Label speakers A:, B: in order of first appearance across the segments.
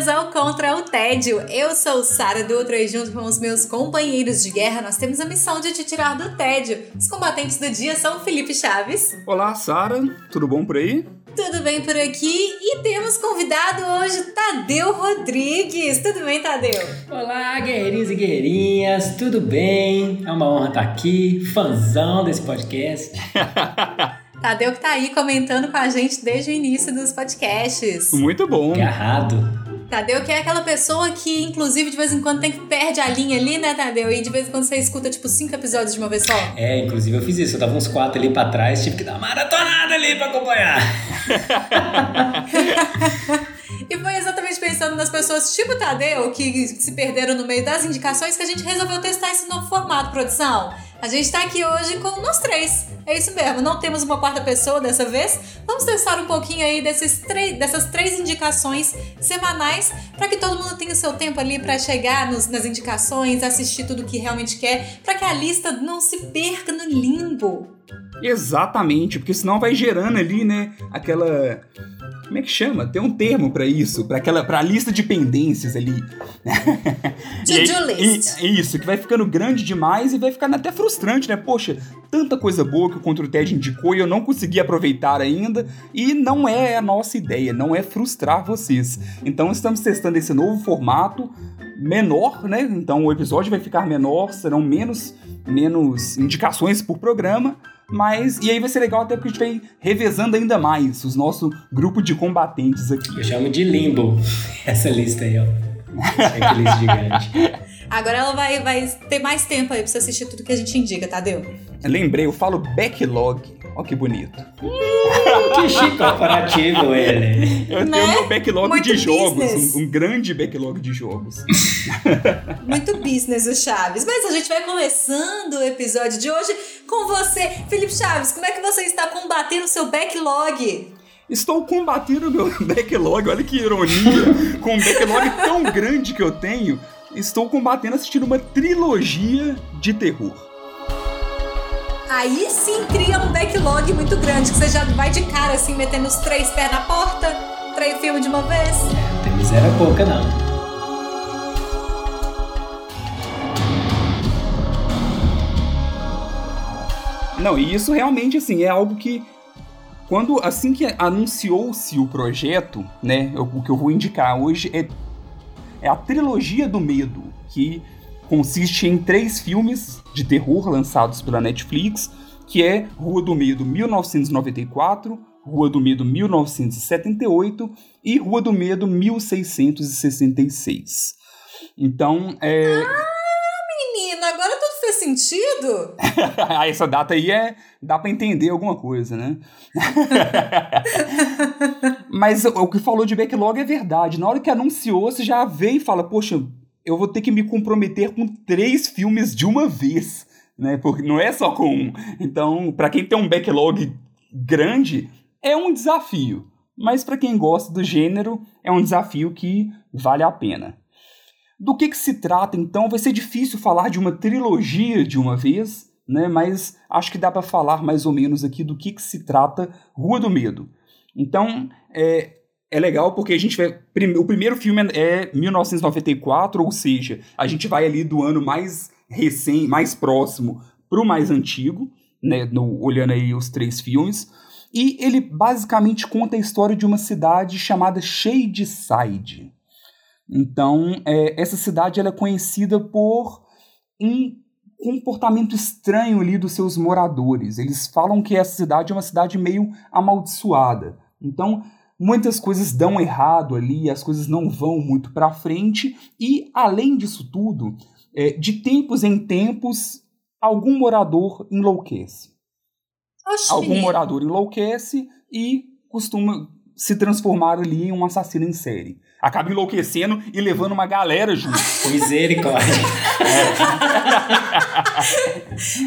A: Bem-vindas ao Contra o Tédio. Eu sou Sara Dutra e junto com os meus companheiros de guerra nós temos a missão de te tirar do tédio. Os combatentes do dia são Felipe Chaves.
B: Olá, Sara. Tudo bom por aí?
A: Tudo bem por aqui? E temos convidado hoje Tadeu Rodrigues. Tudo bem, Tadeu?
C: Olá, guerreirinhos e guerreirinhas, tudo bem? É uma honra estar aqui, fãzão desse podcast.
A: Tadeu que tá aí comentando com a gente desde o início dos podcasts.
B: Muito bom.
C: Agarrado.
A: Tadeu que é aquela pessoa que, inclusive, de vez em quando tem que perde a linha ali, né, Tadeu? E de vez em quando você escuta, tipo, cinco episódios de uma vez só.
C: É, inclusive eu fiz isso, eu tava uns quatro ali pra trás, tive que dar uma maratonada ali pra acompanhar.
A: E foi exatamente pensando nas pessoas tipo Tadeu, que se perderam no meio das indicações, que a gente resolveu testar esse novo formato, produção. A gente tá aqui hoje com nós três. É isso mesmo, não temos uma quarta pessoa dessa vez. Vamos testar um pouquinho aí desses dessas três indicações semanais para que todo mundo tenha o seu tempo ali para chegar nos, nas indicações, assistir tudo que realmente quer, para que a lista não se perca no limbo.
B: Exatamente, porque senão vai gerando ali, né, aquela como é que chama? Tem um termo para isso, para aquela para lista de pendências ali.
A: To-do list.
B: E, isso, que vai ficando grande demais e vai ficando até frustrante, né? Poxa, tanta coisa boa que o Contra o TED indicou e eu não consegui aproveitar ainda. E não é a nossa ideia, não é frustrar vocês. Então estamos testando esse novo formato menor, né? Então o episódio vai ficar menor, serão menos menos indicações por programa, mas e aí vai ser legal até porque a gente vai revezando ainda mais os nosso grupo de combatentes aqui.
C: Eu chamo de limbo essa lista aí, ó. Checklist gigante.
A: Agora ela vai, vai ter mais tempo aí pra você assistir tudo que a gente indica, Tadeu.
B: Lembrei, eu falo backlog. Ó que bonito.
C: que chique comparativo ele.
B: Eu
A: Né?
B: tenho meu backlog
A: Muito
B: de jogos, um, um grande backlog de jogos.
A: Muito business o Chaves. Mas a gente vai começando o episódio de hoje com você, Felipe Chaves. Como é que você está combatendo o seu backlog?
B: Estou combatendo meu backlog, olha que ironia. Com um backlog tão grande que eu tenho, estou combatendo assistindo uma trilogia de terror.
A: Aí sim cria um backlog muito grande, que você já vai de cara assim, metendo os três pés na porta, três filmes de uma vez.
C: É, não tem miséria pouca, não.
B: Não, e isso realmente, assim, é algo que. Quando, assim que anunciou-se o projeto, né, o que eu vou indicar hoje é, é a trilogia do medo, que consiste em três filmes de terror lançados pela Netflix, que é Rua do Medo 1994, Rua do Medo 1978 e Rua do Medo 1666. Então, é,
A: fez sentido?
B: Essa data aí é. dá pra entender alguma coisa, né? Mas o que falou de backlog é verdade. Na hora que anunciou, você já veio e fala: Poxa, eu vou ter que me comprometer com três filmes de uma vez, né? Porque não é só com um. Então, pra quem tem um backlog grande, é um desafio. Mas pra quem gosta do gênero, é um desafio que vale a pena. Do que, que se trata, então? Vai ser difícil falar de uma trilogia de uma vez, né? Mas acho que dá para falar mais ou menos aqui do que, que se trata Rua do Medo. Então, é, é legal porque a gente vai. O primeiro filme é 1994, ou seja, a gente vai ali do ano mais recém, mais próximo pro mais antigo, né? No, olhando aí os três filmes. E ele basicamente conta a história de uma cidade chamada Shadeside. Então, é, essa cidade ela é conhecida por um comportamento estranho ali dos seus moradores. Eles falam que essa cidade é uma cidade meio amaldiçoada. Então, muitas coisas dão errado ali, as coisas não vão muito para frente e, além disso tudo, é, de tempos em tempos, algum morador enlouquece.
A: Oxi,
B: Algum morador enlouquece e costuma se transformar ali em um assassino em série. Acaba enlouquecendo e levando uma galera junto.
C: Misericórdia.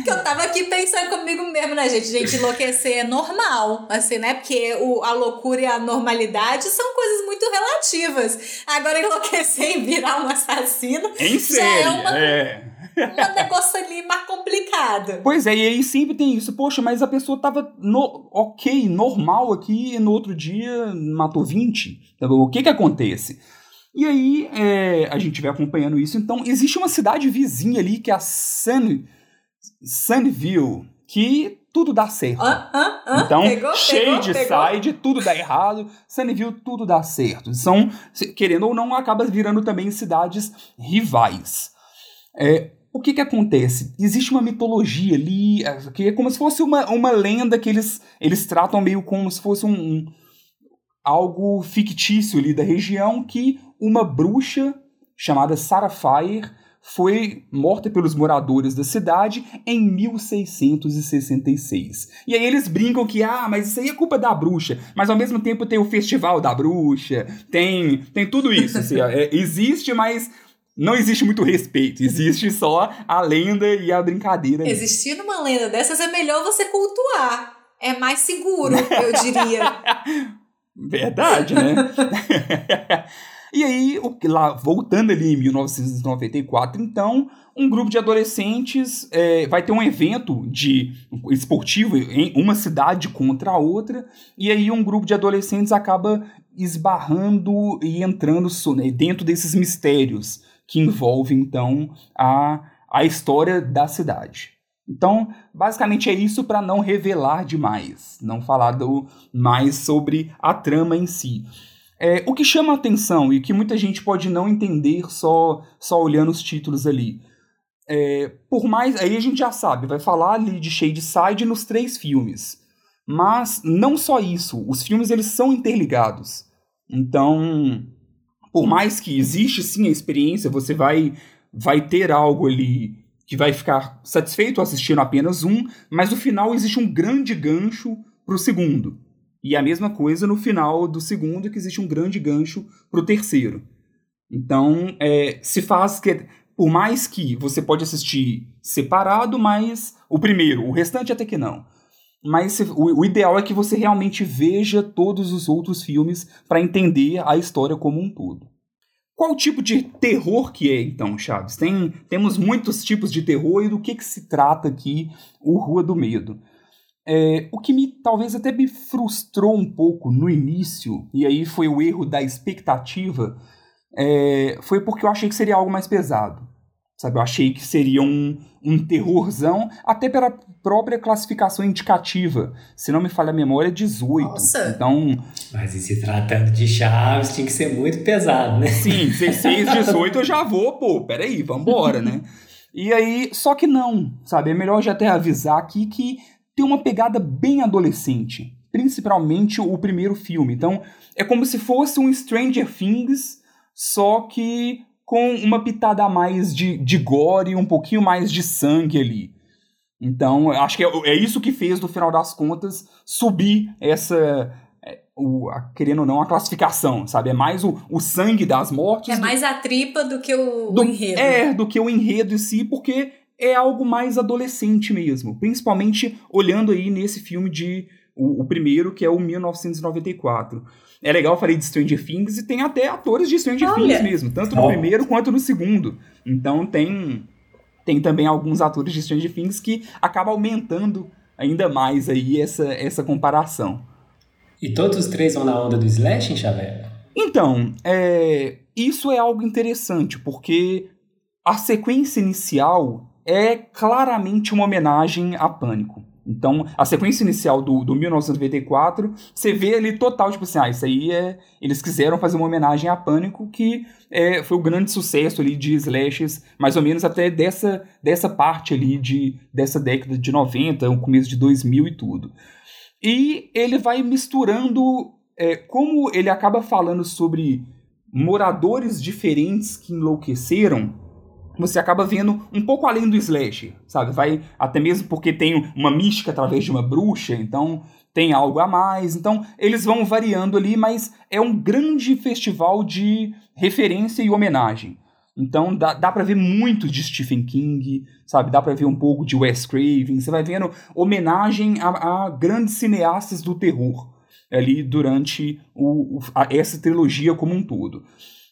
A: que eu tava aqui pensando comigo mesmo, né, gente? Gente, enlouquecer é normal, assim, né? Porque o, a loucura e a normalidade são coisas muito relativas. Agora, enlouquecer e virar um assassino
B: em
A: já
B: série,
A: é uma,
B: é.
A: Um negócio ali mais complicado.
B: Pois é, e aí sempre tem isso. Poxa, mas a pessoa tava no, ok, normal aqui, e no outro dia matou 20. Então, o que que acontece? E aí é, a gente vai acompanhando isso. Então, existe uma cidade vizinha ali, que é a Sun, Sunville, que tudo dá certo. Então,
A: Pegou? Pegou? Pegou?
B: side, tudo dá errado. Sunnyville, tudo dá certo. São, querendo ou não, acaba virando também cidades rivais. É, o que que acontece? Existe uma mitologia ali, é, que é como se fosse uma, uma lenda que eles, eles tratam meio como se fosse um, um- algo fictício ali da região, que uma bruxa chamada Sarah Fire foi morta pelos moradores da cidade em 1666. E aí eles brincam que, ah, mas isso aí é culpa da bruxa. Mas ao mesmo tempo tem o festival da bruxa, tem, tem tudo isso. assim, é, existe, mas não existe muito respeito. Existe só a lenda e a brincadeira.
A: Existindo uma lenda dessas, é melhor você cultuar. É mais seguro, eu diria.
B: Verdade, né? e aí, o, que lá, voltando ali em 1994, então, um grupo de adolescentes é, vai ter um evento de esportivo em uma cidade contra a outra, e aí um grupo de adolescentes acaba esbarrando e entrando né, dentro desses mistérios que envolvem, então, a, a história da cidade. Então, basicamente é isso para não revelar demais, não falar do, mais sobre a trama em si. É, o que chama a atenção e que muita gente pode não entender só, só olhando os títulos ali. É, por mais. Aí a gente já sabe, vai falar ali de Shadeside nos três filmes. Mas não só isso, os filmes eles são interligados. Então, por mais que existe sim a experiência, você vai, vai ter algo ali que vai ficar satisfeito assistindo apenas um, mas no final existe um grande gancho pro segundo. E a mesma coisa no final do segundo, que existe um grande gancho pro terceiro. Então, é, se faz que, por mais que você pode assistir separado, mas o primeiro, o restante até que não. Mas o ideal é que você realmente veja todos os outros filmes para entender a história como um todo. Qual tipo de terror que é, então, Chaves? Tem, temos muitos tipos de terror e do que, que se trata aqui o Rua do Medo. É, o que me talvez até me frustrou um pouco no início, e aí foi o erro da expectativa, é, foi porque eu achei que seria algo mais pesado. Sabe, eu achei que seria um, um terrorzão, até pela própria classificação indicativa. Se não me falha a memória, é 18.
A: Nossa.
B: Então,
C: Mas e se tratando de Chaves, tinha que ser muito pesado, né?
B: Sim, 16, 18 eu já vou, pô, peraí, vambora, né? E aí, só que não, sabe? É melhor já até avisar aqui que tem uma pegada bem adolescente, principalmente o primeiro filme. Então, é como se fosse um Stranger Things, só que com uma pitada a mais de, de gore um pouquinho mais de sangue ali. Então, acho que é, é isso que fez, no final das contas, subir essa. é, O, a- querendo ou não, a classificação, sabe? É mais o, o sangue das mortes.
A: É
B: do-
A: mais a tripa do que o,
B: do,
A: o enredo.
B: É, do que o enredo em si, porque é algo mais adolescente mesmo. Principalmente olhando aí nesse filme de. O, o primeiro, que é o 1994. É legal, eu falei de Stranger Things e tem até atores de Stranger
A: Olha.
B: Things mesmo, tanto no primeiro quanto no segundo. Então tem. Tem também alguns atores de Stranger Things que acabam aumentando ainda mais aí essa, essa comparação.
C: E todos os três vão na onda do Slash, Xavier?
B: Então, é, isso é algo interessante, porque a sequência inicial é claramente uma homenagem a Pânico. Então, a sequência inicial do, do 1994, você vê ali total, tipo assim, ah, isso aí é... Eles quiseram fazer uma homenagem a Pânico, que é, foi o grande sucesso ali de slashes, mais ou menos até dessa, dessa parte ali de, dessa década de 90, o começo de 2000 e tudo. E ele vai misturando é, como ele acaba falando sobre moradores diferentes que enlouqueceram, você acaba vendo um pouco além do slash, sabe? Vai até mesmo porque tem uma mística através de uma bruxa, então tem algo a mais. Então, eles vão variando ali, mas é um grande festival de referência e homenagem. Então dá, dá para ver muito de Stephen King, sabe? Dá para ver um pouco de Wes Craven. Você vai vendo homenagem a, a grandes cineastas do terror ali durante o, a, essa trilogia como um todo.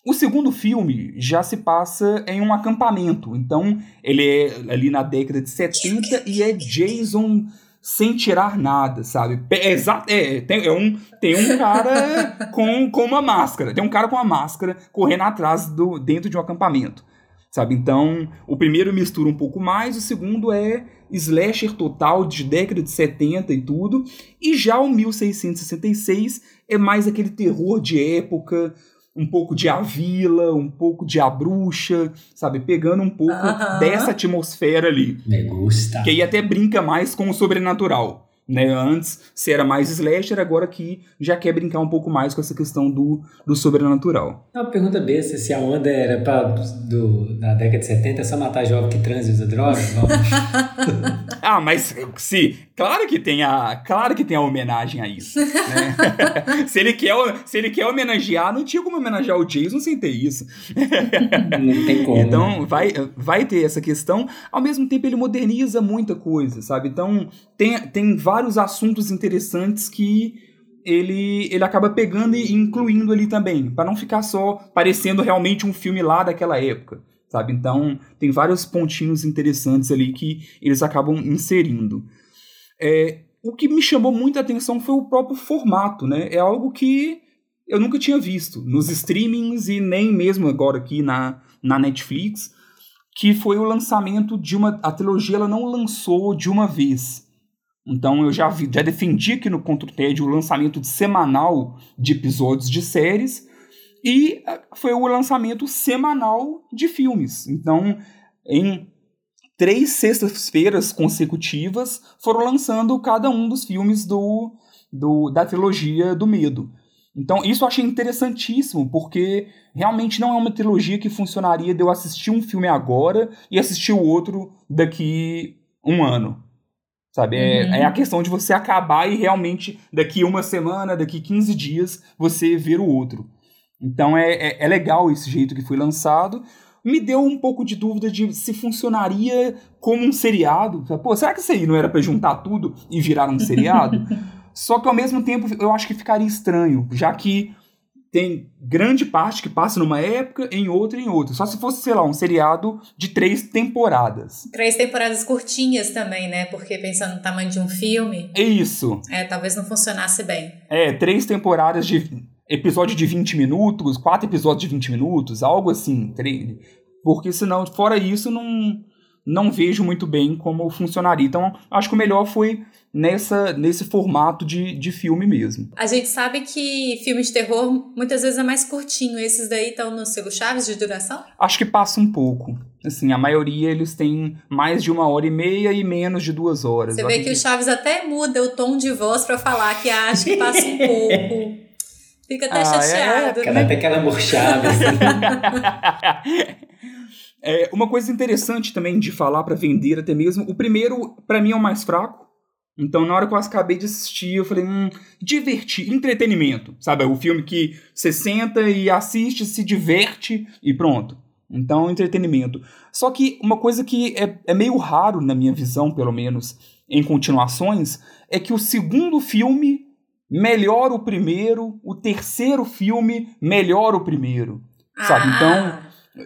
B: O segundo filme já se passa em um acampamento, então ele é ali na década de 70 e é Jason sem tirar nada, sabe? É, é, tem, é um, tem um cara com, com uma máscara, tem um cara com uma máscara correndo atrás do dentro de um acampamento, sabe? Então, o primeiro mistura um pouco mais, o segundo é slasher total de década de 70 e tudo, e já o 1666 é mais aquele terror de época, um pouco de A Vila, um pouco de A Bruxa, sabe? Pegando um pouco uh -huh. dessa atmosfera ali.
C: Me gusta.
B: Que aí até brinca mais com o sobrenatural. Né? Antes, se era mais slasher, agora que já quer brincar um pouco mais com essa questão do, do sobrenatural.
C: Uma pergunta besta, se a onda era pra, do, da década de 70 é só matar jovem que transa e usa
B: ah, mas se, claro que tem a, claro que tem a homenagem a isso. Né? se, ele quer, se ele quer homenagear, não tinha como homenagear o Jason sem ter isso.
C: não tem como.
B: Então, vai, vai ter essa questão. Ao mesmo tempo, ele moderniza muita coisa, sabe? Então, tem, tem vários assuntos interessantes que ele, ele acaba pegando e incluindo ali também, para não ficar só parecendo realmente um filme lá daquela época, sabe? Então, tem vários pontinhos interessantes ali que eles acabam inserindo. É, o que me chamou muita atenção foi o próprio formato, né? É algo que eu nunca tinha visto nos streamings e nem mesmo agora aqui na, na Netflix, que foi o lançamento de uma... A trilogia ela não lançou de uma vez então eu já, vi, já defendi aqui no Contra o lançamento de semanal de episódios de séries e eh, foi o lançamento semanal de filmes. Então, em três sextas-feiras consecutivas, foram lançando cada um dos filmes do, do, da trilogia do Medo. Então, isso eu achei interessantíssimo, porque realmente não é uma trilogia que funcionaria de eu assistir um filme agora e assistir o outro daqui um ano. Sabe? É, uhum. É, é, a questão de você acabar e realmente, daqui uma semana, daqui 15 dias, você ver o outro. Então é, é, é, legal esse jeito que foi lançado. Me deu um pouco de dúvida de se funcionaria como um seriado. Pô, será que isso aí não era para juntar tudo e virar um seriado? Só que ao mesmo tempo eu acho que ficaria estranho, já que tem grande parte que passa numa época, em outra em outra. Só se fosse, sei lá, um seriado de três temporadas.
A: Três temporadas curtinhas também, né? Porque pensando no tamanho de um filme.
B: É isso.
A: É, talvez não funcionasse bem.
B: É, três temporadas de episódio de 20 minutos, quatro episódios de 20 minutos, algo assim. Porque senão, fora isso, não, não vejo muito bem como funcionaria. Então, acho que o melhor foi nessa nesse formato de, de filme mesmo.
A: A gente sabe que filme de terror muitas vezes é mais curtinho. Esses daí estão no selo Chaves de duração?
B: Acho que passa um pouco. Assim, a maioria eles têm mais de uma hora e meia e menos de duas horas.
A: Você vê que, que o Chaves até muda o tom de voz para falar que acha que passa um pouco. Fica até ah, é, chateado.
C: É, né? Até aquela murchada.
B: Assim. é, uma coisa interessante também de falar para vender até mesmo. O primeiro, para mim, é o mais fraco. Então, na hora que eu acabei de assistir, eu falei, hum, divertir, entretenimento, sabe? O filme que você senta e assiste, se diverte e pronto. Então, entretenimento. Só que uma coisa que é, é meio raro, na minha visão, pelo menos, em continuações, é que o segundo filme melhora o primeiro, o terceiro filme melhora o primeiro, sabe?
A: Ah.
B: Então,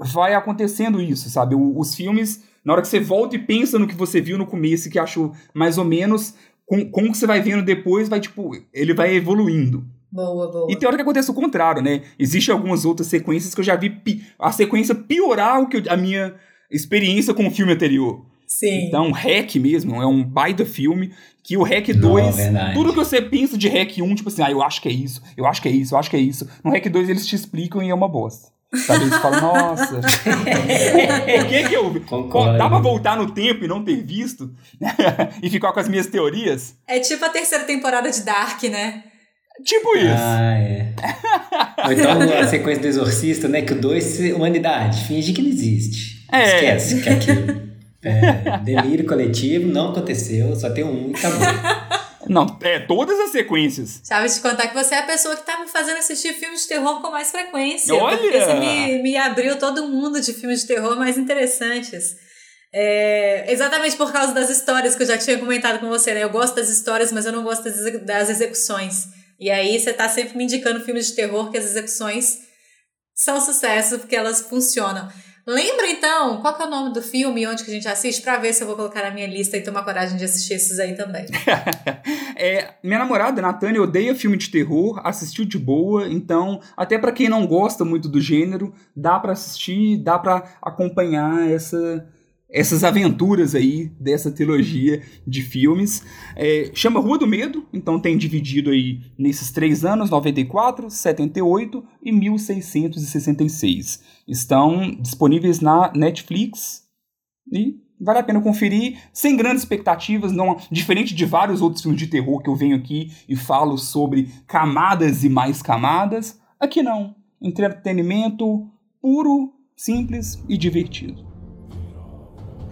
B: vai acontecendo isso, sabe? Os filmes na hora que você volta e pensa no que você viu no começo e que achou mais ou menos, com, com o que você vai vendo depois, vai, tipo, ele vai evoluindo.
A: Boa, boa.
B: E tem hora que acontece o contrário, né? Existem algumas outras sequências que eu já vi pi a sequência piorar o que eu, a minha experiência com o filme anterior.
A: Sim.
B: Então, Hack mesmo, é um baita filme, que o Hack 2, tudo que você pensa de Hack 1, tipo assim, ah, eu acho que é isso, eu acho que é isso, eu acho que é isso. No Hack 2 eles te explicam e é uma bosta. Sabe? Eles falam, nossa, por que que eu... Concordo. Dá pra voltar no tempo e não ter visto? e ficar com as minhas teorias?
A: É tipo a terceira temporada de Dark, né?
B: Tipo isso.
C: Ah, é. Ou então a sequência do Exorcista, né? Que o 2, humanidade, finge que não existe. É. Esquece que aquilo. É, delírio coletivo, não aconteceu, só tem um e acabou.
B: Não, é todas as sequências.
A: Vou te contar que você é a pessoa que tá me fazendo assistir filmes de terror com mais frequência.
B: Olha!
A: Porque você me, me abriu todo mundo de filmes de terror mais interessantes. É, exatamente por causa das histórias que eu já tinha comentado com você, né? Eu gosto das histórias, mas eu não gosto das, das execuções. E aí você tá sempre me indicando filmes de terror que as execuções são sucesso porque elas funcionam. Lembra então qual é o nome do filme e onde que a gente assiste para ver se eu vou colocar na minha lista e tomar coragem de assistir esses aí também.
B: é, minha namorada, Natânia, odeia filme de terror, assistiu de boa, então, até para quem não gosta muito do gênero, dá para assistir, dá para acompanhar essa essas aventuras aí dessa trilogia de filmes. É, chama Rua do Medo, então tem dividido aí nesses três anos, 94, 78 e 1666. Estão disponíveis na Netflix e vale a pena conferir, sem grandes expectativas, não diferente de vários outros filmes de terror que eu venho aqui e falo sobre camadas e mais camadas. Aqui não. Entretenimento puro, simples e divertido.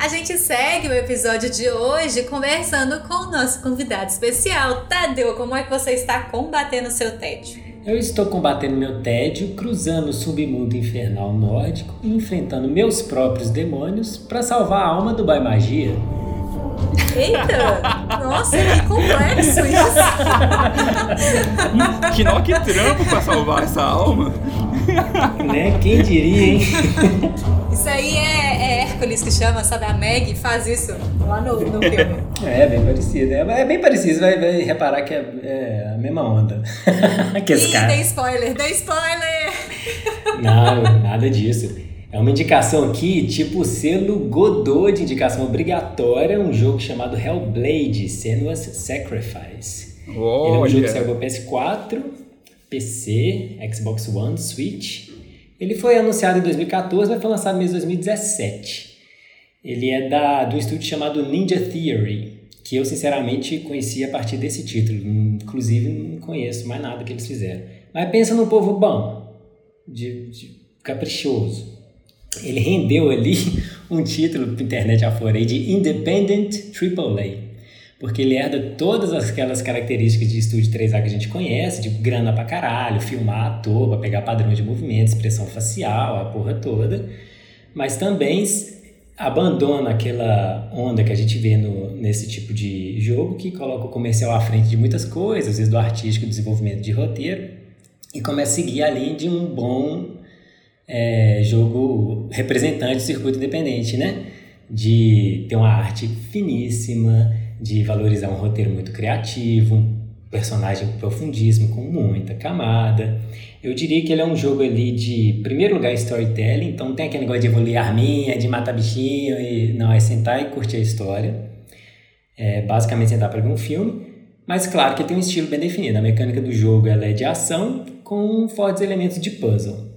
A: A gente segue o episódio de hoje conversando com o nosso convidado especial. Tadeu, como é que você está combatendo o seu tédio?
C: Eu estou combatendo meu tédio, cruzando o submundo infernal nórdico e enfrentando meus próprios demônios para salvar a alma do Bai Magia.
A: Eita! Nossa, que complexo isso!
B: que nó que trampo pra salvar essa alma!
C: Né? Quem diria, hein?
A: Isso aí é, é Hércules que chama, sabe? A Meg faz isso lá no, no filme.
C: É, bem parecido. É, é bem parecido, vai, vai reparar que é, é, a mesma onda.
A: que Ih, cara... dei spoiler, dei spoiler!
C: Não, nada disso. É uma indicação aqui, tipo selo Godot de indicação obrigatória, um jogo chamado Hellblade Senua's Sacrifice. Olha. Ele é um jogo que saiu para PS4, PC, Xbox One, Switch. Ele foi anunciado em 2014, mas foi lançado em 2017. Ele é da, do estúdio chamado Ninja Theory, que eu sinceramente conheci a partir desse título. Inclusive, não conheço mais nada que eles fizeram. Mas pensa num povo bom, de, de caprichoso ele rendeu ali um título para internet afora de Independent AAA. Porque ele herda todas aquelas características de estúdio 3A que a gente conhece, de grana pra caralho, filmar à toa, pegar padrão de movimento, expressão facial, a porra toda. Mas também abandona aquela onda que a gente vê no, nesse tipo de jogo, que coloca o comercial à frente de muitas coisas, às vezes do artístico, desenvolvimento de roteiro, e começa a seguir a linha de um bom é, jogo representante do circuito independente, né? De ter uma arte finíssima, de valorizar um roteiro muito criativo, personagem profundíssimo, com muita camada. Eu diria que ele é um jogo ali de, primeiro lugar, storytelling, então tem aquele negócio de evoluir arminha, de matar bichinho, e não, é sentar e curtir a história. É basicamente sentar para ver um filme, mas claro que tem um estilo bem definido. A mecânica do jogo ela é de ação com fortes elementos de puzzle.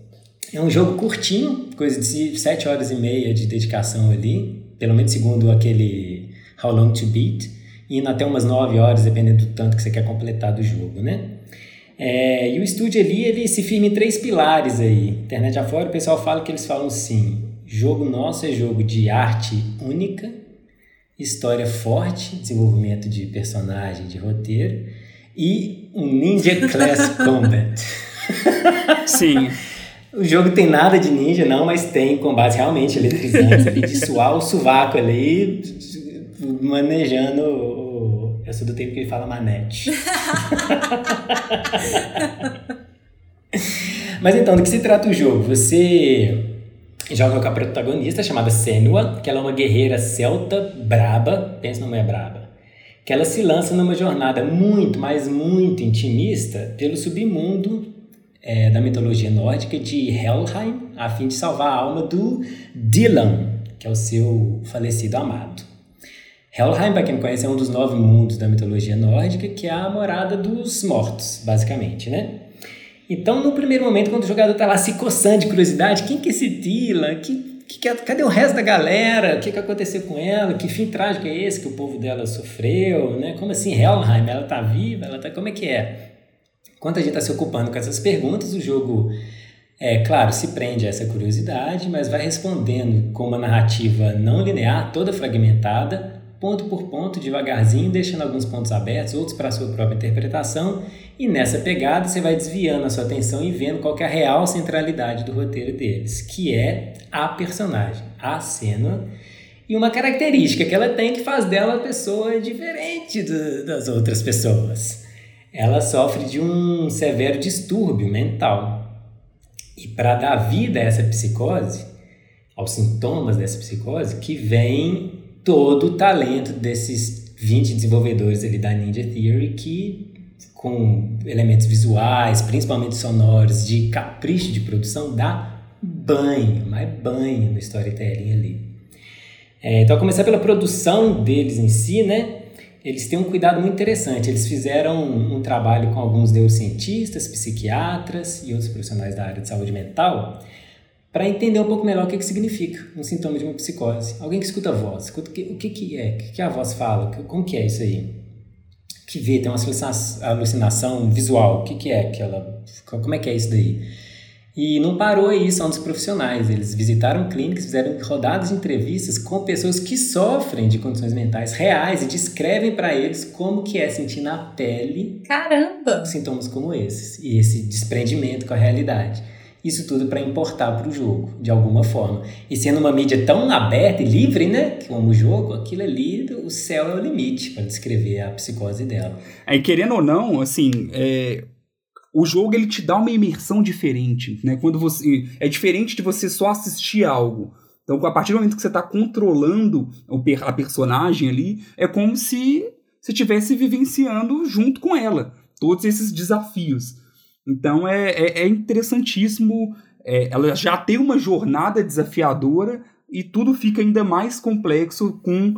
C: É um jogo curtinho, coisa de 7 horas e meia de dedicação ali, pelo menos segundo aquele How Long to Beat, indo até umas 9 horas, dependendo do tanto que você quer completar do jogo, né? É, e o estúdio ali, ele se firma em três pilares aí. Internet afora, o pessoal fala que eles falam assim, jogo nosso é jogo de arte única, história forte, desenvolvimento de personagem, de roteiro, e um Ninja Class Combat.
B: Sim.
C: O jogo tem nada de ninja, não, mas tem combates realmente eletrizantes ali, de suar o sovaco ali, manejando o. Eu sou do tempo que ele fala manete. mas então, do que se trata o jogo? Você joga com a protagonista chamada Senua, que ela é uma guerreira celta braba, pensa numa é braba, que ela se lança numa jornada muito, mas muito intimista pelo submundo é, da mitologia nórdica de Helheim, a fim de salvar a alma do Dylan, que é o seu falecido amado. Helheim, para quem não conhece, é um dos nove mundos da mitologia nórdica, que é a morada dos mortos, basicamente, né? Então, no primeiro momento, quando o jogador está lá se coçando de curiosidade, quem que é esse Dylan? Que, que, cadê o resto da galera? O que, que aconteceu com ela? Que fim trágico é esse que o povo dela sofreu? Né? Como assim, Helheim? Ela está viva? Ela tá... Como é que é? Enquanto a gente está se ocupando com essas perguntas, o jogo, é claro, se prende a essa curiosidade, mas vai respondendo com uma narrativa não linear, toda fragmentada, ponto por ponto, devagarzinho, deixando alguns pontos abertos, outros para a sua própria interpretação, e nessa pegada você vai desviando a sua atenção e vendo qual é a real centralidade do roteiro deles, que é a personagem, a cena, e uma característica que ela tem que faz dela uma pessoa diferente do, das outras pessoas. Ela sofre de um severo distúrbio mental. E para dar vida a essa psicose, aos sintomas dessa psicose, que vem todo o talento desses 20 desenvolvedores ali da Ninja Theory que com elementos visuais, principalmente sonoros, de capricho de produção, dá banho, mais banho no storytelling ali. É, então, a começar pela produção deles em si, né? Eles têm um cuidado muito interessante. Eles fizeram um, um trabalho com alguns neurocientistas, psiquiatras e outros profissionais da área de saúde mental para entender um pouco melhor o que, que significa um sintoma de uma psicose. Alguém que escuta a voz, escuta o que, o que, que é, o que, que a voz fala, como que é isso aí? Que vê, tem uma alucinação visual, o que, que é aquela, como é que é isso daí? E não parou aí só nos profissionais, eles visitaram clínicas, fizeram rodadas de entrevistas com pessoas que sofrem de condições mentais reais e descrevem para eles como que é sentir na pele
A: Caramba!
C: sintomas como esses e esse desprendimento com a realidade. Isso tudo para importar para o jogo, de alguma forma. E sendo uma mídia tão aberta e livre, né, como o jogo, aquilo ali, o céu é o limite para descrever a psicose dela.
B: Aí, querendo ou não, assim, é, o jogo ele te dá uma imersão diferente, né? Quando você é diferente de você só assistir algo. Então, a partir do momento que você está controlando a personagem ali, é como se você estivesse vivenciando junto com ela todos esses desafios. Então é, é, é interessantíssimo. É, ela já tem uma jornada desafiadora e tudo fica ainda mais complexo com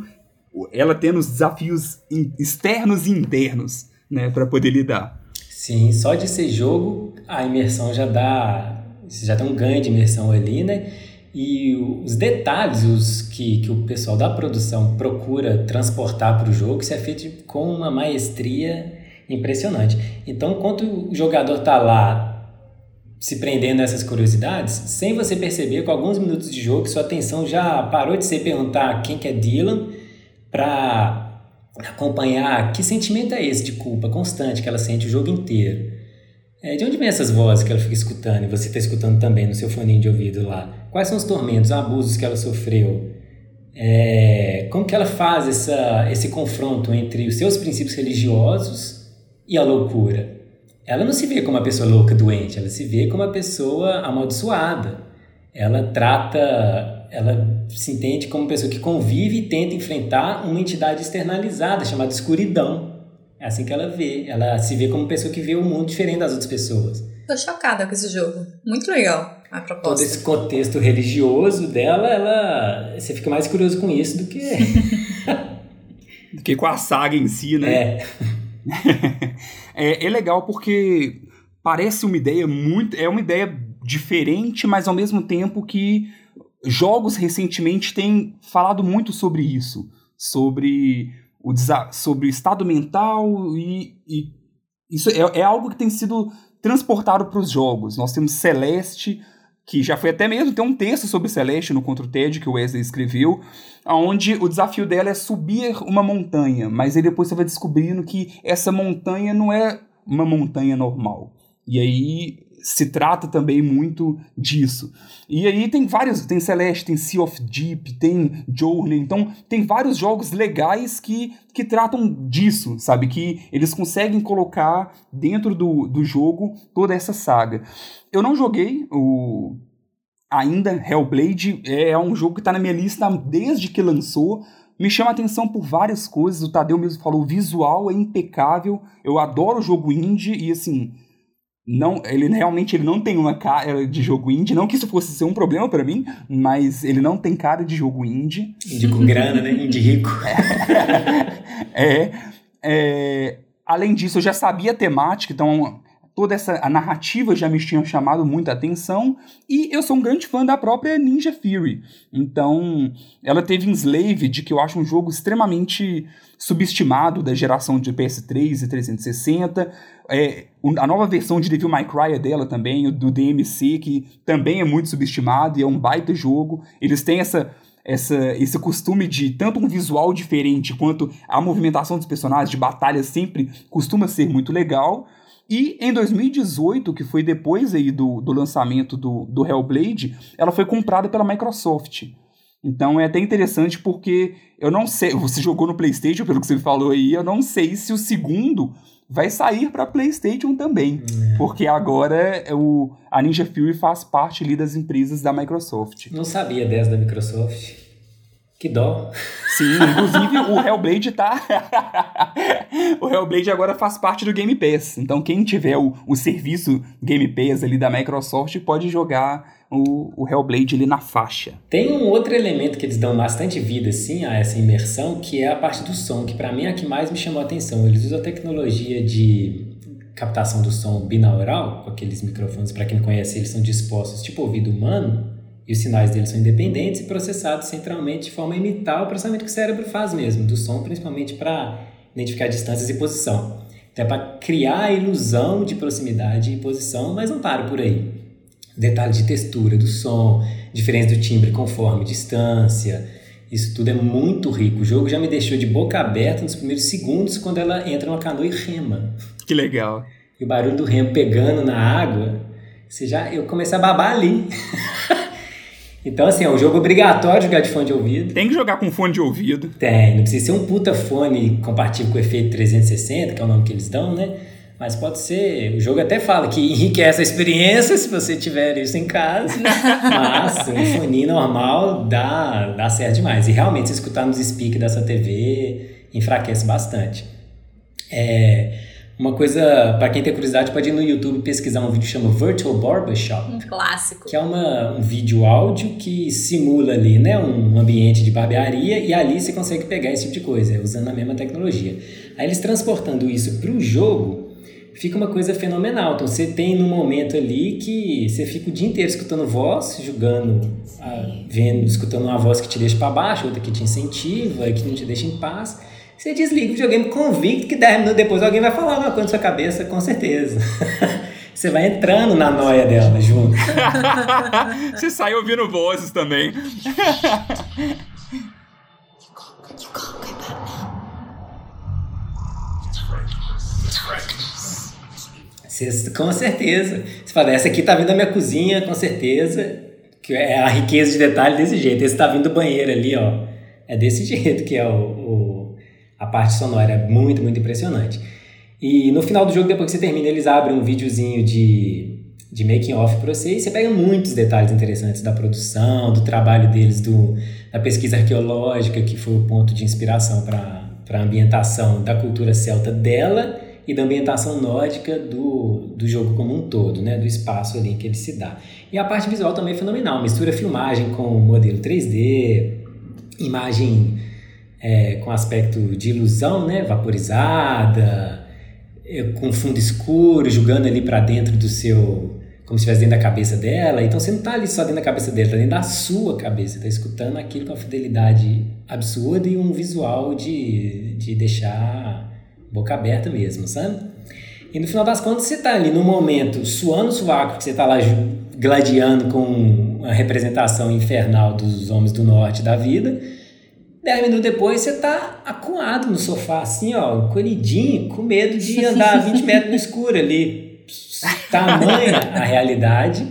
B: ela tendo os desafios externos e internos né, para poder lidar.
C: Sim, só de ser jogo, a imersão já dá. Já tem um ganho de imersão ali, né? E os detalhes os que, que o pessoal da produção procura transportar para o jogo, isso é feito com uma maestria impressionante. Então, enquanto o jogador está lá se prendendo nessas curiosidades, sem você perceber, com alguns minutos de jogo, sua atenção já parou de ser perguntar quem que é Dylan para acompanhar que sentimento é esse de culpa constante que ela sente o jogo inteiro. É, de onde vem essas vozes que ela fica escutando e você está escutando também no seu fone de ouvido lá? Quais são os tormentos, abusos que ela sofreu? É, como que ela faz essa, esse confronto entre os seus princípios religiosos e a loucura? Ela não se vê como uma pessoa louca, doente, ela se vê como uma pessoa amaldiçoada. Ela trata, ela se entende como uma pessoa que convive e tenta enfrentar uma entidade externalizada chamada escuridão. É assim que ela vê. Ela se vê como uma pessoa que vê o mundo diferente das outras pessoas.
A: Tô chocada com esse jogo. Muito legal a proposta.
C: Todo esse contexto religioso dela, ela você fica mais curioso com isso do que
B: do que com a saga em si, né?
C: É.
B: é, é legal porque parece uma ideia muito. É uma ideia diferente, mas ao mesmo tempo que jogos recentemente têm falado muito sobre isso. Sobre o, sobre o estado mental e, e isso é, é algo que tem sido transportado para os jogos. Nós temos Celeste, que já foi até mesmo, tem um texto sobre Celeste no Contra o TED que o Wesley escreveu, onde o desafio dela é subir uma montanha, mas aí depois você vai descobrindo que essa montanha não é uma montanha normal. E aí se trata também muito disso. E aí tem vários, tem Celeste, tem Sea of Deep, tem Journey, então tem vários jogos legais que, que tratam disso, sabe? Que eles conseguem colocar dentro do, do jogo toda essa saga. Eu não joguei o ainda Hellblade, é um jogo que está na minha lista desde que lançou, me chama atenção por várias coisas. O Tadeu mesmo falou, o visual é impecável. Eu adoro o jogo indie e assim, não, ele realmente ele não tem uma cara de jogo indie, não que isso fosse ser um problema para mim, mas ele não tem cara de jogo indie.
C: Indie com grana, né? Indie rico.
B: é, é, além disso, eu já sabia a temática, então toda essa a narrativa já me tinha chamado muita atenção e eu sou um grande fã da própria Ninja Theory. Então, ela teve Enslaved, que eu acho um jogo extremamente subestimado da geração de PS3 e 360. É, a nova versão de Devil May Cry é dela também, do DMC, que também é muito subestimado e é um baita jogo. Eles têm essa essa, esse costume de tanto um visual diferente quanto a movimentação dos personagens de batalha sempre costuma ser muito legal. E em 2018, que foi depois aí do, do lançamento do, do Hellblade, ela foi comprada pela Microsoft. Então é até interessante porque eu não sei, você jogou no PlayStation, pelo que você falou aí, eu não sei se o segundo vai sair para PlayStation também, é. porque agora é o a Ninja Fury faz parte ali das empresas da Microsoft.
C: Não sabia dessa da Microsoft. Que dó.
B: Sim, inclusive o Hellblade tá. o Hellblade agora faz parte do Game Pass. Então, quem tiver o, o serviço Game Pass ali da Microsoft pode jogar o, o Hellblade ali na faixa.
C: Tem um outro elemento que eles dão bastante vida, assim, a essa imersão, que é a parte do som, que para mim é a que mais me chamou a atenção. Eles usam a tecnologia de captação do som binaural, com aqueles microfones, para quem não conhece, eles são dispostos tipo ouvido humano, e os sinais deles são independentes e processados centralmente de forma a imitar o processamento que o cérebro faz mesmo, do som, principalmente para identificar distâncias e posição. Então é para criar a ilusão de proximidade e posição, mas não para por aí. Detalhe de textura do som, diferença do timbre conforme distância, isso tudo é muito rico. O jogo já me deixou de boca aberta nos primeiros segundos quando ela entra numa canoa e rema.
B: Que legal.
C: E o barulho do remo pegando na água, você já, eu comecei a babar ali. Então, assim, é um jogo obrigatório jogar de fone de ouvido.
B: Tem que jogar com fone de ouvido.
C: Tem, não precisa ser um puta fone compatível com o efeito 360, que é o nome que eles dão, né? Mas pode ser. O jogo até fala que enriquece a experiência se você tiver isso em casa. Mas um fone normal dá, dá certo demais. E realmente, se escutar nos speakers dessa TV, enfraquece bastante. É. Uma coisa, para quem tem curiosidade, pode ir no YouTube pesquisar um vídeo que chama Virtual Barbershop.
A: Um clássico.
C: Que é uma, um vídeo áudio que simula ali, né, um ambiente de barbearia e ali você consegue pegar esse tipo de coisa, usando a mesma tecnologia. Aí eles transportando isso para o jogo, fica uma coisa fenomenal. Então você tem no momento ali que você fica o dia inteiro escutando voz, julgando, vendo, escutando uma voz que te deixa para baixo, outra que te incentiva, que não te deixa em paz. Você desliga o videogame convicto que 10 minutos depois alguém vai falar alguma coisa na sua cabeça, com certeza. Você vai entrando na noia dela junto.
B: Você sai ouvindo vozes também.
C: Você, com certeza. Você fala, essa aqui tá vindo da minha cozinha, com certeza. Que é a riqueza de detalhe desse jeito. Esse tá vindo do banheiro ali, ó. É desse jeito que é o, o a parte sonora é muito, muito impressionante. E no final do jogo, depois que você termina, eles abrem um videozinho de, de making off para você e você pega muitos detalhes interessantes da produção, do trabalho deles, do, da pesquisa arqueológica, que foi o ponto de inspiração para a ambientação da cultura celta dela e da ambientação nórdica do, do jogo como um todo, né? do espaço ali que ele se dá. E a parte visual também é fenomenal, mistura filmagem com modelo 3D, imagem é, com aspecto de ilusão, né? Vaporizada, é, com fundo escuro, jogando ali para dentro do seu. como se estivesse dentro da cabeça dela. Então você não está ali só dentro da cabeça dela, está dentro da sua cabeça. Está escutando aquilo com uma fidelidade absurda e um visual de, de deixar boca aberta mesmo, sabe? E no final das contas você está ali no momento suando o suaco, que você está lá gladiando com a representação infernal dos homens do norte da vida Dez minutos depois você tá acuado no sofá, assim, ó, colhidinho, com medo de andar 20 metros no escuro ali. Tamanha a realidade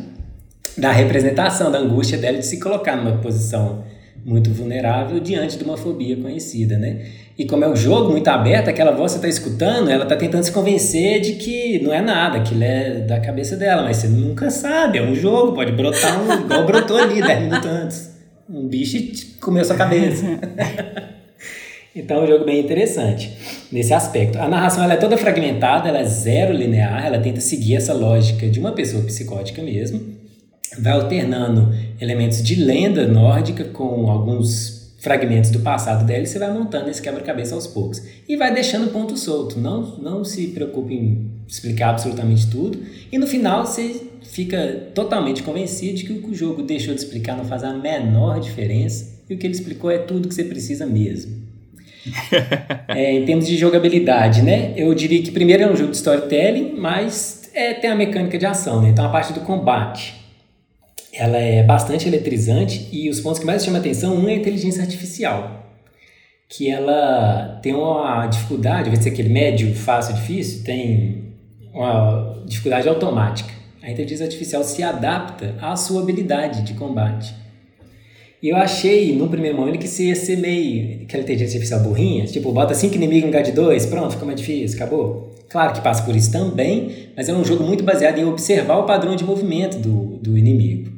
C: da representação, da angústia dela de se colocar numa posição muito vulnerável diante de uma fobia conhecida, né? E como é um jogo muito aberto, aquela voz que você está escutando, ela está tentando se convencer de que não é nada, aquilo é da cabeça dela, mas você nunca sabe, é um jogo, pode brotar um, igual brotou ali 10 minutos antes um bicho comeu sua cabeça. então é um jogo bem interessante nesse aspecto. A narração ela é toda fragmentada, ela é zero linear, ela tenta seguir essa lógica de uma pessoa psicótica mesmo. Vai alternando elementos de lenda nórdica com alguns fragmentos do passado dela e você vai montando esse quebra-cabeça aos poucos. E vai deixando ponto solto. Não, não se preocupe em explicar absolutamente tudo. E no final você fica totalmente convencido de que o que o jogo deixou de explicar não faz a menor diferença e o que ele explicou é tudo que você precisa mesmo. é, em termos de jogabilidade, né? Eu diria que primeiro é um jogo de storytelling, mas é, tem a mecânica de ação, né? Então a parte do combate. Ela é bastante eletrizante e os pontos que mais chamam atenção, um é a inteligência artificial, que ela tem uma dificuldade, vai ser aquele médio, fácil, difícil, tem uma dificuldade automática. A inteligência artificial se adapta à sua habilidade de combate. E eu achei, no primeiro momento, que isso ia ser meio aquela inteligência artificial burrinha, tipo, bota cinco inimigos em lugar de dois, pronto, fica mais difícil, acabou. Claro que passa por isso também, mas é um jogo muito baseado em observar o padrão de movimento do, do inimigo.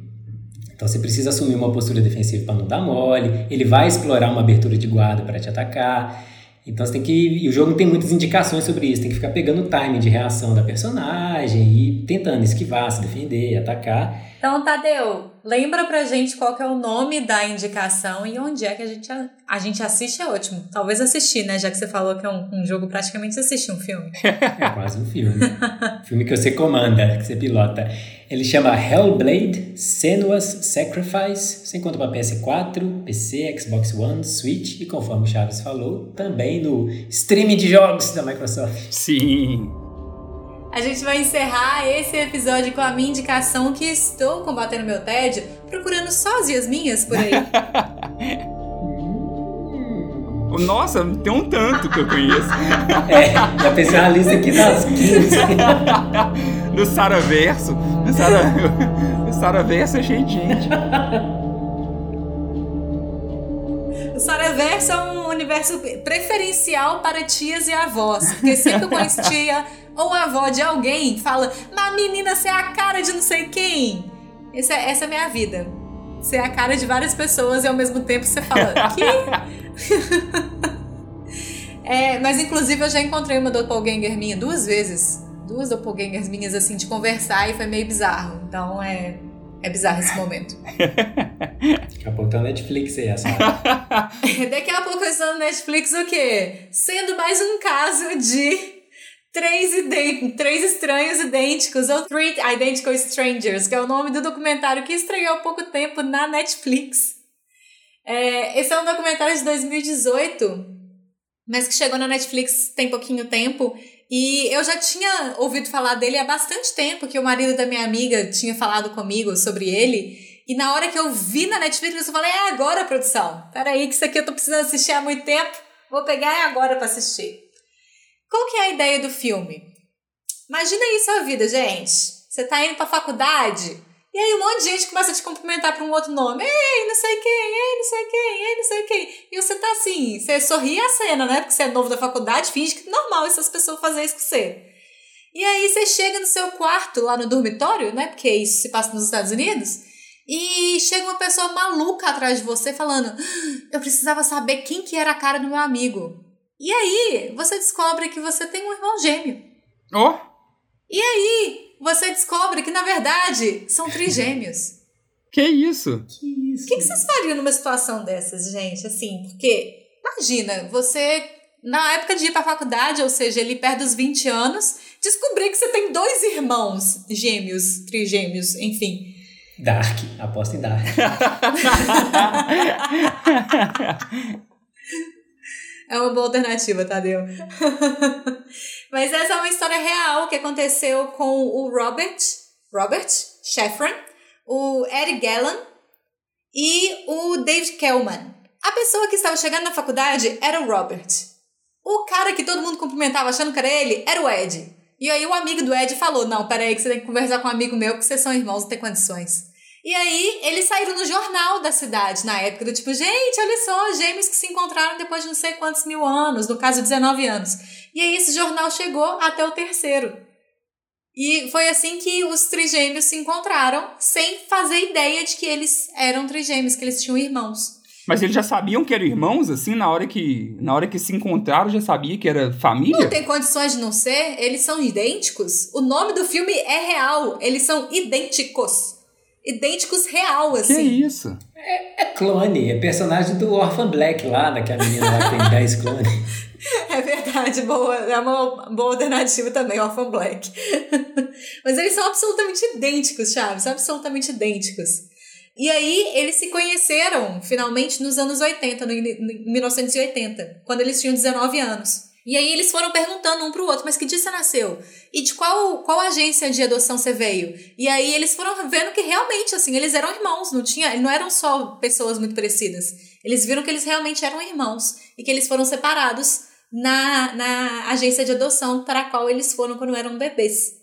C: Então você precisa assumir uma postura defensiva para não dar mole, ele vai explorar uma abertura de guarda para te atacar. Então você tem que. E o jogo tem muitas indicações sobre isso, tem que ficar pegando o time de reação da personagem e tentando esquivar, se defender, atacar.
A: Então, Tadeu, lembra pra gente qual que é o nome da indicação e onde é que a gente, a gente assiste, é ótimo. Talvez assistir, né? Já que você falou que é um, um jogo praticamente assiste um filme.
C: É quase um filme. filme que você comanda, que você pilota. Ele chama Hellblade Senua's Sacrifice. Você encontra para PS4, PC, Xbox One, Switch e, conforme o Chaves falou, também no streaming de jogos da Microsoft.
B: Sim.
A: A gente vai encerrar esse episódio com a minha indicação que estou combatendo meu tédio, procurando sósias minhas por aí.
B: Nossa, tem um tanto que eu conheço.
C: É, já pensei uma lista aqui das 15.
B: no Saraverso. No, Sara... no Saraverso é cheio de gente.
A: O Saraverso é um universo preferencial para tias e avós. Porque sempre conheço tia ou avó de alguém, fala, mas menina, você é a cara de não sei quem. Essa é, essa é a minha vida. Você é a cara de várias pessoas e ao mesmo tempo você fala, que? é, mas inclusive eu já encontrei uma doppelganger minha duas vezes. Duas doppelgangers minhas assim de conversar e foi meio bizarro. Então é. É bizarro esse momento.
C: Daqui a pouco tá no Netflix aí, essa.
A: Daqui a pouco eu estou no Netflix o quê? Sendo mais um caso de três, três estranhos idênticos, ou Three Identical Strangers, que é o nome do documentário que estreou há pouco tempo na Netflix. É, esse é um documentário de 2018, mas que chegou na Netflix tem pouquinho tempo. E eu já tinha ouvido falar dele há bastante tempo, que o marido da minha amiga tinha falado comigo sobre ele. E na hora que eu vi na Netflix, eu falei, é agora, produção. Peraí, que isso aqui eu tô precisando assistir há muito tempo. Vou pegar é agora para assistir. Qual que é a ideia do filme? Imagina isso a vida, gente. Você tá indo pra faculdade, e aí um monte de gente começa a te cumprimentar por um outro nome. Ei, não sei quem, ei, não sei quem, ei, não sei quem. E você tá assim, você sorri a cena, né? Porque você é novo da faculdade, finge que é normal essas pessoas fazerem isso com você. E aí você chega no seu quarto, lá no dormitório, né? Porque isso se passa nos Estados Unidos. E chega uma pessoa maluca atrás de você falando: ah, Eu precisava saber quem que era a cara do meu amigo. E aí você descobre que você tem um irmão gêmeo.
B: Oh!
A: E aí você descobre que, na verdade, são trigêmeos.
B: Que isso?
A: Que isso? O que, que vocês fariam numa situação dessas, gente? Assim, porque, imagina, você, na época de ir pra faculdade, ou seja, ali perto dos 20 anos, descobrir que você tem dois irmãos gêmeos, trigêmeos, enfim.
C: Dark, aposta em Dark.
A: É uma boa alternativa, Tadeu. Mas essa é uma história real que aconteceu com o Robert, Robert Sheffran, o Eric Gallen e o David Kellman. A pessoa que estava chegando na faculdade era o Robert. O cara que todo mundo cumprimentava achando que era ele era o Ed. E aí o amigo do Ed falou: Não, peraí, que você tem que conversar com um amigo meu, que vocês são irmãos, não tem condições. E aí, eles saíram no jornal da cidade na época, do tipo, gente, olha só, gêmeos que se encontraram depois de não sei quantos mil anos, no caso, 19 anos. E aí, esse jornal chegou até o terceiro. E foi assim que os trigêmeos se encontraram, sem fazer ideia de que eles eram trigêmeos, que eles tinham irmãos.
B: Mas eles já sabiam que eram irmãos, assim, na hora que, na hora que se encontraram, já sabia que era família?
A: Não tem condições de não ser, eles são idênticos. O nome do filme é real, eles são idênticos idênticos real, assim.
B: Que isso?
C: É, é clone, é personagem do Orphan Black lá, daquela menina lá que tem 10 clones.
A: É verdade, boa, é uma boa alternativa também, Orphan Black. Mas eles são absolutamente idênticos, Chaves, absolutamente idênticos. E aí, eles se conheceram finalmente nos anos 80, no, em 1980, quando eles tinham 19 anos. E aí eles foram perguntando um pro outro, mas que dia você nasceu? E de qual, qual agência de adoção você veio? E aí eles foram vendo que realmente, assim, eles eram irmãos, não tinha, não eram só pessoas muito parecidas. Eles viram que eles realmente eram irmãos e que eles foram separados na, na agência de adoção para a qual eles foram quando eram bebês.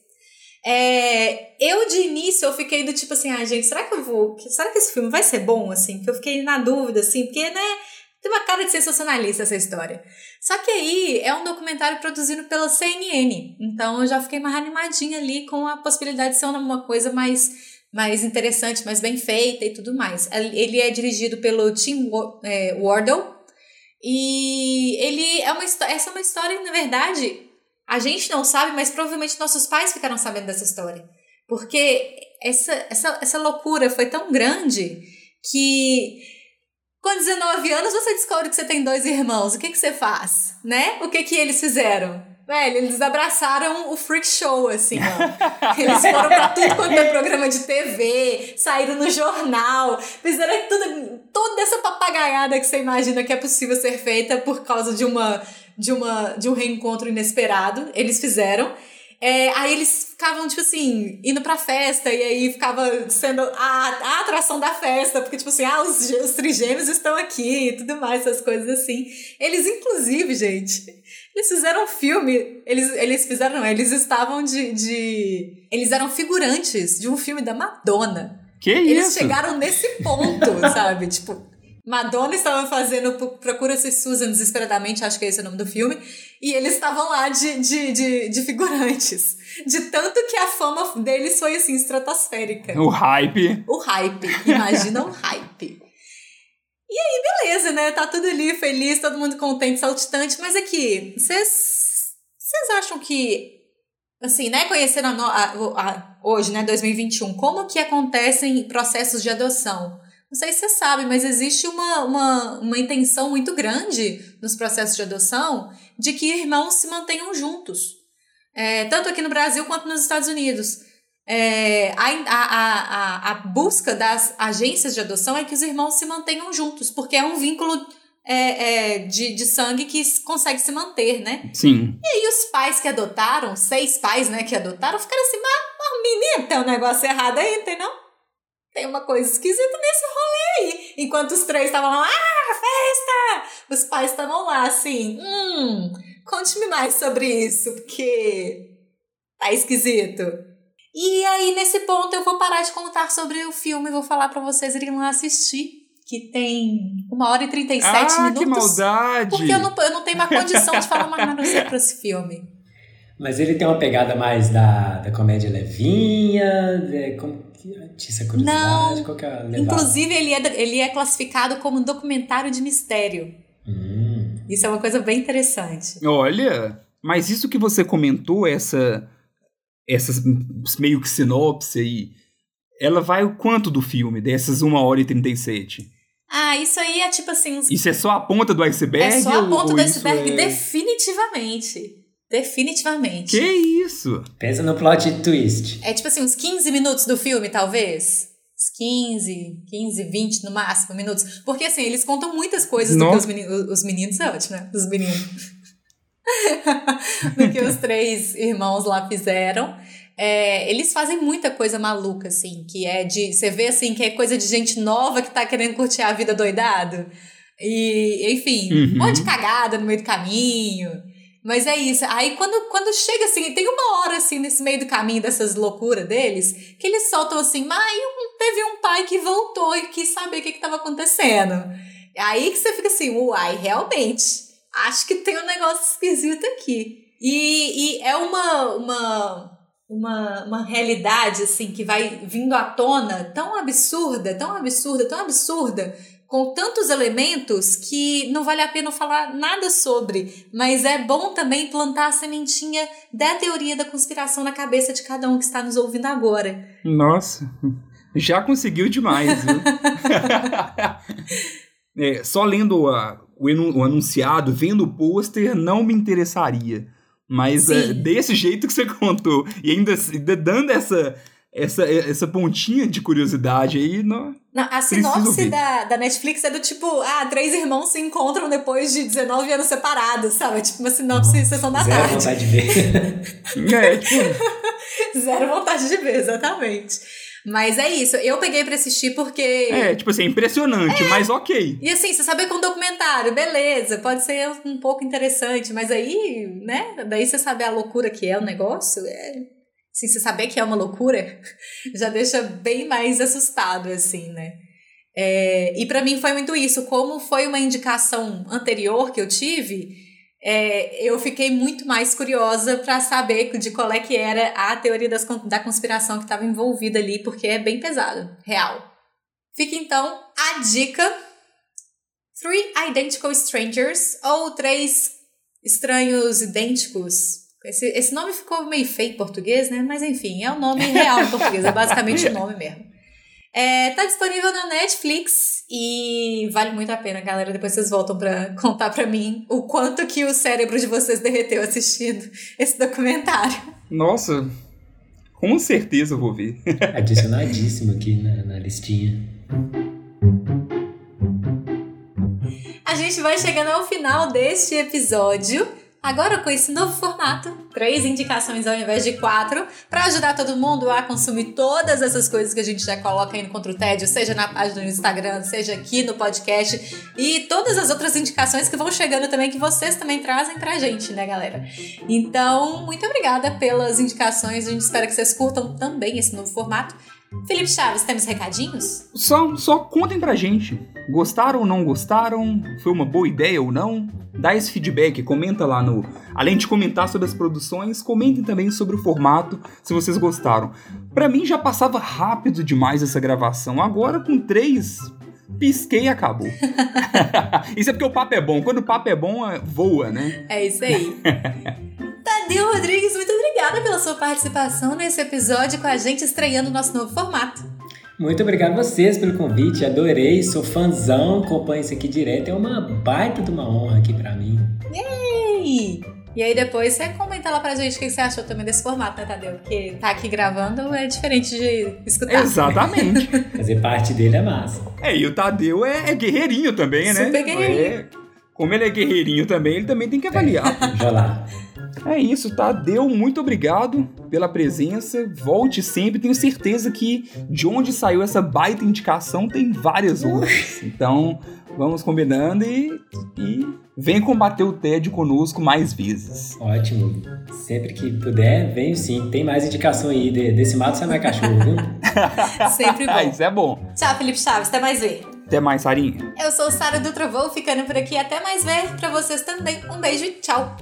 A: É, eu de início eu fiquei do tipo assim, ah, gente, será que eu vou. Será que esse filme vai ser bom? Assim, porque eu fiquei na dúvida, assim, porque, né? Tem uma cara de sensacionalista essa história. Só que aí é um documentário produzido pela CNN. Então eu já fiquei mais animadinha ali com a possibilidade de ser uma coisa mais, mais interessante, mais bem feita e tudo mais. Ele é dirigido pelo Tim é, Wardle. E ele é uma essa é uma história, na verdade, a gente não sabe, mas provavelmente nossos pais ficaram sabendo dessa história. Porque essa, essa, essa loucura foi tão grande que com 19 anos, você descobre que você tem dois irmãos. O que, que você faz? Né? O que, que eles fizeram? Velho, eles abraçaram o freak show, assim, ó. Eles foram pra tudo quanto é programa de TV, saíram no jornal, fizeram tudo, toda essa papagaiada que você imagina que é possível ser feita por causa de uma, de uma, de um reencontro inesperado. Eles fizeram. É, aí eles ficavam, tipo assim, indo pra festa, e aí ficava sendo a, a atração da festa, porque, tipo assim, ah, os, os trigêmeos estão aqui e tudo mais, essas coisas assim. Eles, inclusive, gente, eles fizeram um filme, eles, eles fizeram, não, eles estavam de, de. Eles eram figurantes de um filme da Madonna.
B: Que
A: eles
B: isso?
A: Eles chegaram nesse ponto, sabe? Tipo, Madonna estava fazendo Procura-se Susan desesperadamente, acho que é esse o nome do filme, e eles estavam lá de, de, de, de, figurantes. De tanto que a fama deles foi assim, estratosférica.
B: O hype.
A: O hype. Imagina o hype. E aí, beleza, né? Tá tudo ali feliz, todo mundo contente, saltitante, mas aqui, vocês acham que, assim, né, conhecendo a, a, a, hoje, né, 2021, como que acontecem processos de adoção? Não sei se você sabe, mas existe uma, uma, uma intenção muito grande nos processos de adoção de que irmãos se mantenham juntos. É, tanto aqui no Brasil quanto nos Estados Unidos. É, a, a, a, a busca das agências de adoção é que os irmãos se mantenham juntos, porque é um vínculo é, é, de, de sangue que consegue se manter, né?
B: Sim.
A: E aí os pais que adotaram, seis pais, né, que adotaram, ficaram assim, mas, mas menino, tem um negócio errado aí, entendeu? Tem uma coisa esquisita nesse rolê aí. Enquanto os três estavam lá, ah, festa! Os pais estavam lá assim, hum, conte-me mais sobre isso, porque tá esquisito. E aí, nesse ponto, eu vou parar de contar sobre o filme e vou falar para vocês irem lá assistir. Que tem uma hora e 37
B: ah,
A: minutos.
B: que maldade!
A: Porque eu não, eu não tenho uma condição de falar mais nada sobre esse filme.
C: Mas ele tem uma pegada mais da, da comédia levinha, de, como, essa curiosidade,
A: Não,
C: qual que é a levada?
A: Inclusive, ele é, ele é classificado como um documentário de mistério.
C: Hum.
A: Isso é uma coisa bem interessante.
B: Olha, mas isso que você comentou, essa, essa meio que sinopse aí, ela vai o quanto do filme, dessas 1 hora e 37?
A: Ah, isso aí é tipo assim.
B: Isso é só a ponta do iceberg?
A: É só a ponta
B: ou,
A: do iceberg,
B: é...
A: definitivamente. Definitivamente.
B: Que isso?
C: Pensa no plot twist.
A: É tipo assim, uns 15 minutos do filme, talvez. Uns 15, 15, 20 no máximo minutos. Porque assim, eles contam muitas coisas Nossa. do que os meninos. Os meninos é ótimo, né? Os meninos. do que os três irmãos lá fizeram. É, eles fazem muita coisa maluca, assim, que é de. Você vê assim, que é coisa de gente nova que tá querendo curtir a vida doidado. E, enfim, uhum. um monte de cagada no meio do caminho. Mas é isso. Aí quando, quando chega assim, tem uma hora assim nesse meio do caminho dessas loucuras deles, que eles soltam assim, mas teve um pai que voltou e quis saber o que estava acontecendo. Aí que você fica assim, uai, realmente, acho que tem um negócio esquisito aqui. E, e é uma, uma, uma, uma realidade assim que vai vindo à tona tão absurda, tão absurda, tão absurda, com tantos elementos que não vale a pena falar nada sobre, mas é bom também plantar a sementinha da teoria da conspiração na cabeça de cada um que está nos ouvindo agora.
B: Nossa, já conseguiu demais, viu? é, só lendo a, o, o anunciado, vendo o pôster, não me interessaria. Mas é, desse jeito que você contou, e ainda, ainda dando essa essa, essa pontinha de curiosidade aí. No,
A: Não, a sinopse da, da Netflix é do tipo, ah, três irmãos se encontram depois de 19 anos separados, sabe? Tipo uma sinopse de sessão da
C: Zero
A: tarde.
C: vontade de ver.
B: é, tipo,
A: Zero vontade de ver, exatamente. Mas é isso, eu peguei pra assistir porque.
B: é, tipo assim, impressionante, mas ok.
A: E assim, você saber com um documentário, beleza, pode ser um pouco interessante, mas aí, né? Daí você saber a loucura que é o negócio, é. Assim, você saber que é uma loucura, já deixa bem mais assustado, assim, né? É, e pra mim foi muito isso. Como foi uma indicação anterior que eu tive, é, eu fiquei muito mais curiosa pra saber de qual é que era a teoria das, da conspiração que estava envolvida ali, porque é bem pesado, real. Fica então a dica Three Identical Strangers, ou Três Estranhos Idênticos. Esse, esse nome ficou meio feio em português, né? Mas enfim, é o nome real em português, é basicamente o nome mesmo. É, tá disponível na Netflix e vale muito a pena, galera. Depois vocês voltam pra contar pra mim o quanto que o cérebro de vocês derreteu assistindo esse documentário.
B: Nossa, com certeza eu vou ver.
C: Adicionadíssimo aqui na, na listinha.
A: A gente vai chegando ao final deste episódio. Agora com esse novo formato, três indicações ao invés de quatro, para ajudar todo mundo a consumir todas essas coisas que a gente já coloca aí no Contra o Tédio, seja na página do Instagram, seja aqui no podcast e todas as outras indicações que vão chegando também, que vocês também trazem pra gente, né, galera? Então, muito obrigada pelas indicações, a gente espera que vocês curtam também esse novo formato. Felipe Chaves, temos recadinhos?
B: Só, só contem pra gente. Gostaram ou não gostaram? Foi uma boa ideia ou não? Dá esse feedback, comenta lá no. Além de comentar sobre as produções, comentem também sobre o formato, se vocês gostaram. Pra mim já passava rápido demais essa gravação. Agora com três, pisquei e acabou. Isso é porque o papo é bom. Quando o papo é bom, é- voa, né?
A: É isso aí. Tadeu Rodrigues, muito obrigada pela sua participação nesse episódio com a gente estreando o nosso novo formato.
C: Muito obrigado a vocês pelo convite, adorei, sou fãzão, acompanho isso aqui direto, é uma baita de uma honra aqui pra mim.
A: E, e aí depois você comenta lá pra gente o que você achou também desse formato, né, Tadeu? Porque tá aqui gravando é diferente de escutar.
B: Exatamente.
C: Fazer parte dele é massa.
B: É, e o Tadeu é, é guerreirinho também, né?
A: Super guerreirinho.
B: É, como ele é guerreirinho também, ele também tem que avaliar.
C: Vai lá.
B: É isso, Tadeu, muito obrigado pela presença. Volte sempre. Tenho certeza que de onde saiu essa baita indicação tem várias outras. Então, vamos combinando e, e vem combater o tédio conosco mais vezes.
C: Ótimo. Sempre que puder, venho sim. Tem mais indicação aí de- desse mato sai mais cachorro, viu?
A: Sempre
B: Ah,
A: bom.
B: isso é bom.
A: Tchau, Felipe Chaves. Até mais ver.
B: Até mais, Sarinha.
A: Eu sou Sara Dutra, vou ficando por aqui. Até mais ver. Pra vocês também. Um beijo e tchau.